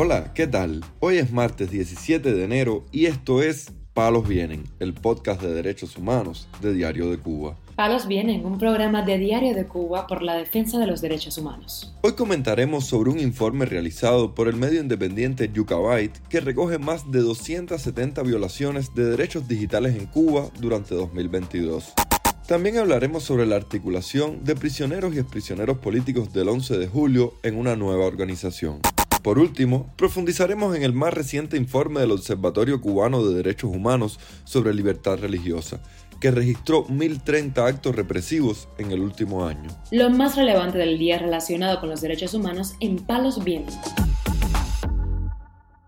Hola, ¿qué tal? Hoy es martes 17 de enero y esto es Palos Vienen, el podcast de derechos humanos de Diario de Cuba. Palos Vienen, un programa de Diario de Cuba por la defensa de los derechos humanos. Hoy comentaremos sobre un informe realizado por el medio independiente Yucabyte que recoge más de 270 violaciones de derechos digitales en Cuba durante 2022. También hablaremos sobre la articulación de prisioneros y exprisioneros políticos del 11 de julio en una nueva organización. Por último, profundizaremos en el más reciente informe del Observatorio Cubano de Derechos Humanos sobre libertad religiosa, que registró 1.030 actos represivos en el último año. Lo más relevante del día relacionado con los derechos humanos en Palos Vientos.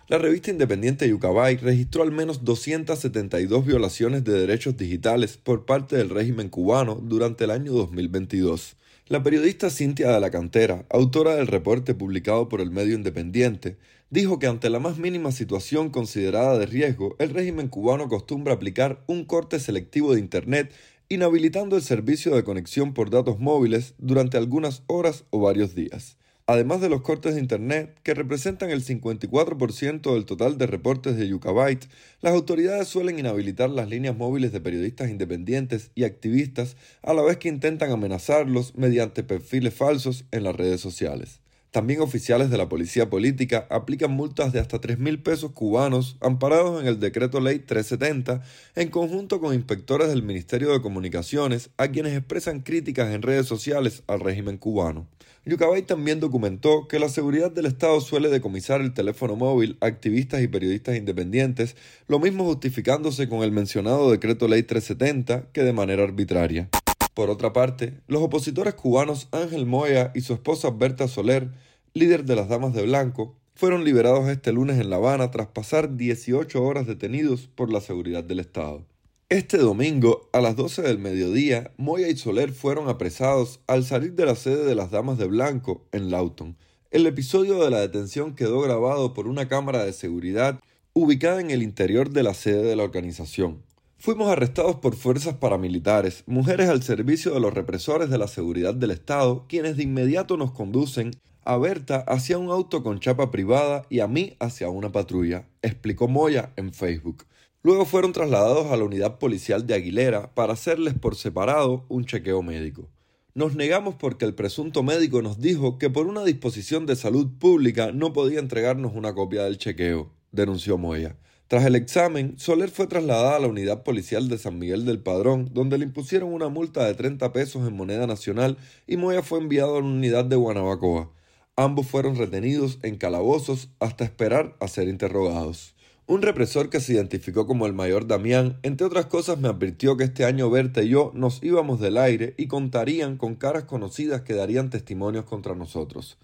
La revista independiente Yucabay registró al menos 272 violaciones de derechos digitales por parte del régimen cubano durante el año 2022. La periodista Cintia de la Cantera, autora del reporte publicado por el medio independiente, dijo que ante la más mínima situación considerada de riesgo, el régimen cubano acostumbra aplicar un corte selectivo de Internet inhabilitando el servicio de conexión por datos móviles durante algunas horas o varios días. Además de los cortes de Internet, que representan el 54% del total de reportes de Yucabyte, las autoridades suelen inhabilitar las líneas móviles de periodistas independientes y activistas a la vez que intentan amenazarlos mediante perfiles falsos en las redes sociales. También oficiales de la policía política aplican multas de hasta 3 mil pesos cubanos amparados en el decreto ley 370 en conjunto con inspectores del Ministerio de Comunicaciones a quienes expresan críticas en redes sociales al régimen cubano. Yucabay también documentó que la seguridad del Estado suele decomisar el teléfono móvil a activistas y periodistas independientes, lo mismo justificándose con el mencionado decreto ley 370 que de manera arbitraria. Por otra parte, los opositores cubanos Ángel Moya y su esposa Berta Soler, líder de las Damas de Blanco, fueron liberados este lunes en La Habana tras pasar 18 horas detenidos por la seguridad del Estado. Este domingo, a las 12 del mediodía, Moya y Soler fueron apresados al salir de la sede de las Damas de Blanco en Lawton. El episodio de la detención quedó grabado por una cámara de seguridad ubicada en el interior de la sede de la organización. Fuimos arrestados por fuerzas paramilitares, mujeres al servicio de los represores de la seguridad del Estado, quienes de inmediato nos conducen a Berta hacia un auto con chapa privada y a mí hacia una patrulla, explicó Moya en Facebook. Luego fueron trasladados a la unidad policial de Aguilera para hacerles por separado un chequeo médico. Nos negamos porque el presunto médico nos dijo que por una disposición de salud pública no podía entregarnos una copia del chequeo, denunció Moya. Tras el examen, Soler fue trasladada a la unidad policial de San Miguel del Padrón, donde le impusieron una multa de 30 pesos en moneda nacional y Moya fue enviado a la unidad de Guanabacoa. Ambos fueron retenidos en calabozos hasta esperar a ser interrogados. Un represor que se identificó como el mayor Damián, entre otras cosas, me advirtió que este año Berta y yo nos íbamos del aire y contarían con caras conocidas que darían testimonios contra nosotros.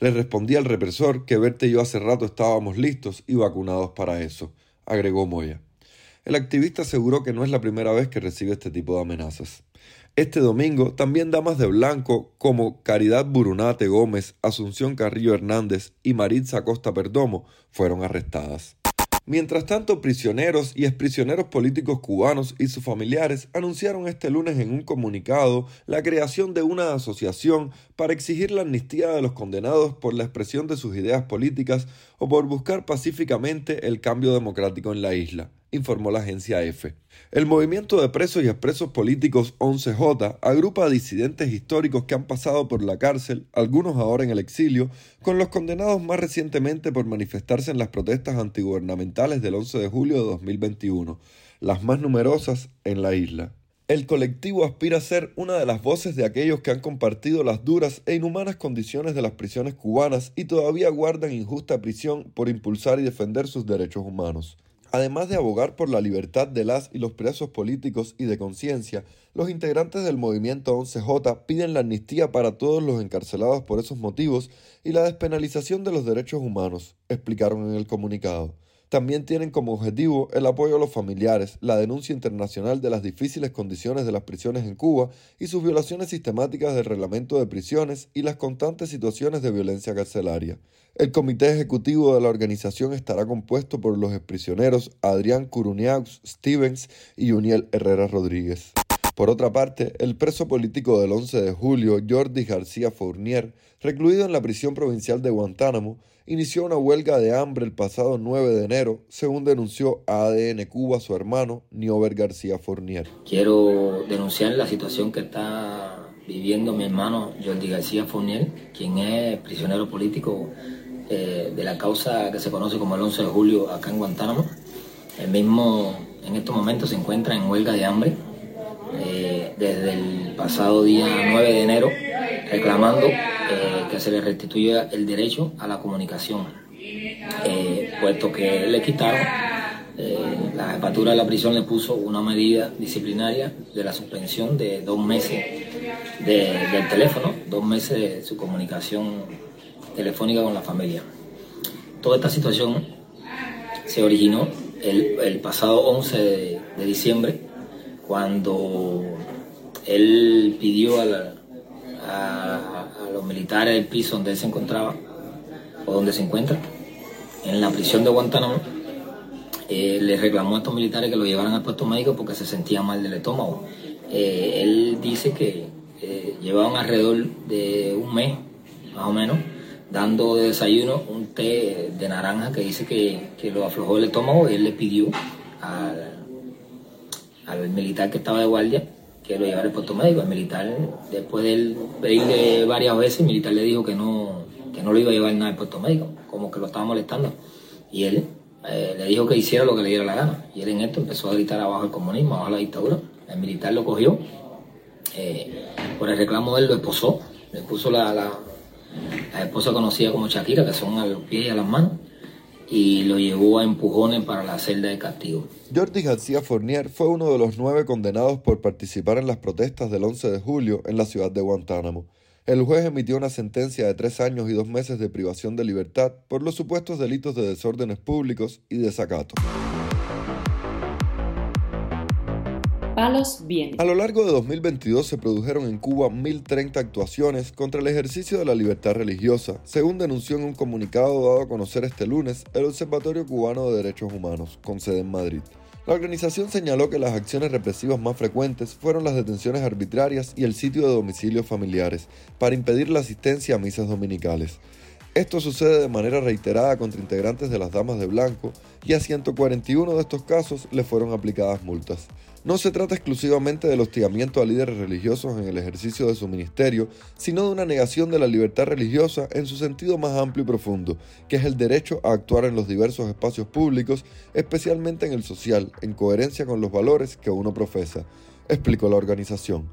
Le respondí al represor que Berta y yo hace rato estábamos listos y vacunados para eso agregó Moya. El activista aseguró que no es la primera vez que recibe este tipo de amenazas. Este domingo también damas de blanco como Caridad Burunate Gómez, Asunción Carrillo Hernández y Maritza Costa Perdomo fueron arrestadas. Mientras tanto, prisioneros y exprisioneros políticos cubanos y sus familiares anunciaron este lunes en un comunicado la creación de una asociación para exigir la amnistía de los condenados por la expresión de sus ideas políticas o por buscar pacíficamente el cambio democrático en la isla informó la agencia EFE. El movimiento de presos y expresos políticos 11J agrupa a disidentes históricos que han pasado por la cárcel, algunos ahora en el exilio, con los condenados más recientemente por manifestarse en las protestas antigubernamentales del 11 de julio de 2021, las más numerosas en la isla. El colectivo aspira a ser una de las voces de aquellos que han compartido las duras e inhumanas condiciones de las prisiones cubanas y todavía guardan injusta prisión por impulsar y defender sus derechos humanos. Además de abogar por la libertad de las y los presos políticos y de conciencia, los integrantes del movimiento 11J piden la amnistía para todos los encarcelados por esos motivos y la despenalización de los derechos humanos, explicaron en el comunicado. También tienen como objetivo el apoyo a los familiares, la denuncia internacional de las difíciles condiciones de las prisiones en Cuba y sus violaciones sistemáticas del reglamento de prisiones y las constantes situaciones de violencia carcelaria. El comité ejecutivo de la organización estará compuesto por los exprisioneros Adrián Curuniaux Stevens y Uniel Herrera Rodríguez. Por otra parte, el preso político del 11 de julio, Jordi García Fournier, recluido en la prisión provincial de Guantánamo, inició una huelga de hambre el pasado 9 de enero, según denunció a ADN Cuba su hermano, Niober García Fournier. Quiero denunciar la situación que está viviendo mi hermano Jordi García Fournier, quien es prisionero político eh, de la causa que se conoce como el 11 de julio acá en Guantánamo. El mismo en estos momentos se encuentra en huelga de hambre eh, desde el pasado día 9 de enero, reclamando eh, que se le restituya el derecho a la comunicación, eh, puesto que le quitaron, la jefatura de la prisión le puso una medida disciplinaria de la suspensión de dos meses del teléfono, dos meses de su comunicación telefónica con la familia. Toda esta situación se originó el, pasado 11 de diciembre cuando él pidió a, los militares del piso donde él se encontraba, o donde se encuentra, en la prisión de Guantánamo, eh, le reclamó a estos militares que lo llevaran al puesto médico porque se sentía mal del estómago. Eh, él dice que eh, llevaban alrededor de un mes, más o menos, dando de desayuno un té de naranja que dice que, que lo aflojó el estómago y él le pidió al al militar que estaba de guardia que lo llevara al puesto médico. El militar, después de él pedirle varias veces, el militar le dijo que no, que no lo iba a llevar nada al puesto médico, como que lo estaba molestando. Y él eh, le dijo que hiciera lo que le diera la gana. Y él en esto empezó a gritar abajo el comunismo, abajo la dictadura. El militar lo cogió, eh, por el reclamo de él lo esposó, le puso la, la, esposa conocida como Shakira, que son a los pies y a las manos y lo llevó a empujones para la celda de castigo. Jordi García Fournier fue uno de los nueve condenados por participar en las protestas del 11 de julio en la ciudad de Guantánamo. El juez emitió una sentencia de tres años y dos meses de privación de libertad por los supuestos delitos de desórdenes públicos y desacato. A lo largo de 2022 se produjeron en Cuba 1.030 actuaciones contra el ejercicio de la libertad religiosa, según denunció en un comunicado dado a conocer este lunes el Observatorio Cubano de Derechos Humanos, con sede en Madrid. La organización señaló que las acciones represivas más frecuentes fueron las detenciones arbitrarias y el sitio de domicilios familiares, para impedir la asistencia a misas dominicales. Esto sucede de manera reiterada contra integrantes de las Damas de Blanco y a 141 de estos casos le fueron aplicadas multas. No se trata exclusivamente del hostigamiento a líderes religiosos en el ejercicio de su ministerio, sino de una negación de la libertad religiosa en su sentido más amplio y profundo, que es el derecho a actuar en los diversos espacios públicos, especialmente en el social, en coherencia con los valores que uno profesa, explicó la organización.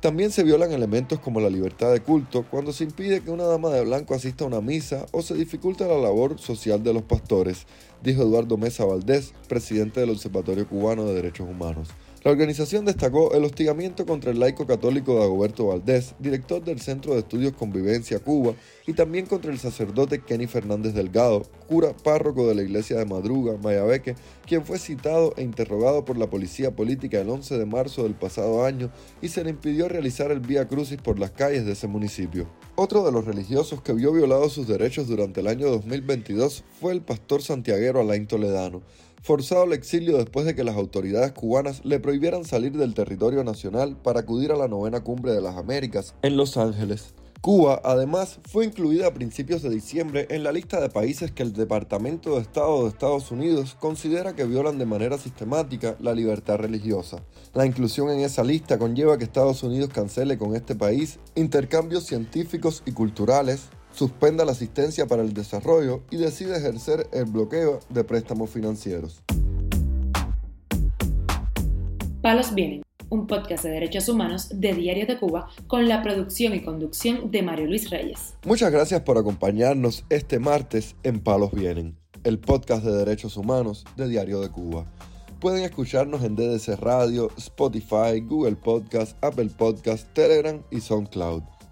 También se violan elementos como la libertad de culto cuando se impide que una dama de blanco asista a una misa o se dificulta la labor social de los pastores, dijo Eduardo Mesa Valdés, presidente del Observatorio Cubano de Derechos Humanos. La organización destacó el hostigamiento contra el laico católico Dagoberto Valdés, director del Centro de Estudios Convivencia Cuba, y también contra el sacerdote Kenny Fernández Delgado, cura párroco de la iglesia de Madruga, Mayabeque, quien fue citado e interrogado por la policía política el 11 de marzo del pasado año y se le impidió realizar el Vía Crucis por las calles de ese municipio. Otro de los religiosos que vio violados sus derechos durante el año 2022 fue el pastor santiaguero Alain Toledano, forzado al exilio después de que las autoridades cubanas le prohibieran salir del territorio nacional para acudir a la novena cumbre de las Américas en Los Ángeles. Cuba, además, fue incluida a principios de diciembre en la lista de países que el Departamento de Estado de Estados Unidos considera que violan de manera sistemática la libertad religiosa. La inclusión en esa lista conlleva que Estados Unidos cancele con este país intercambios científicos y culturales, suspenda la asistencia para el desarrollo y decide ejercer el bloqueo de préstamos financieros. Palos Vienen, un podcast de derechos humanos de Diario de Cuba con la producción y conducción de Mario Luis Reyes. Muchas gracias por acompañarnos este martes en Palos Vienen, el podcast de derechos humanos de Diario de Cuba. Pueden escucharnos en DDC Radio, Spotify, Google Podcast, Apple Podcast, Telegram y SoundCloud.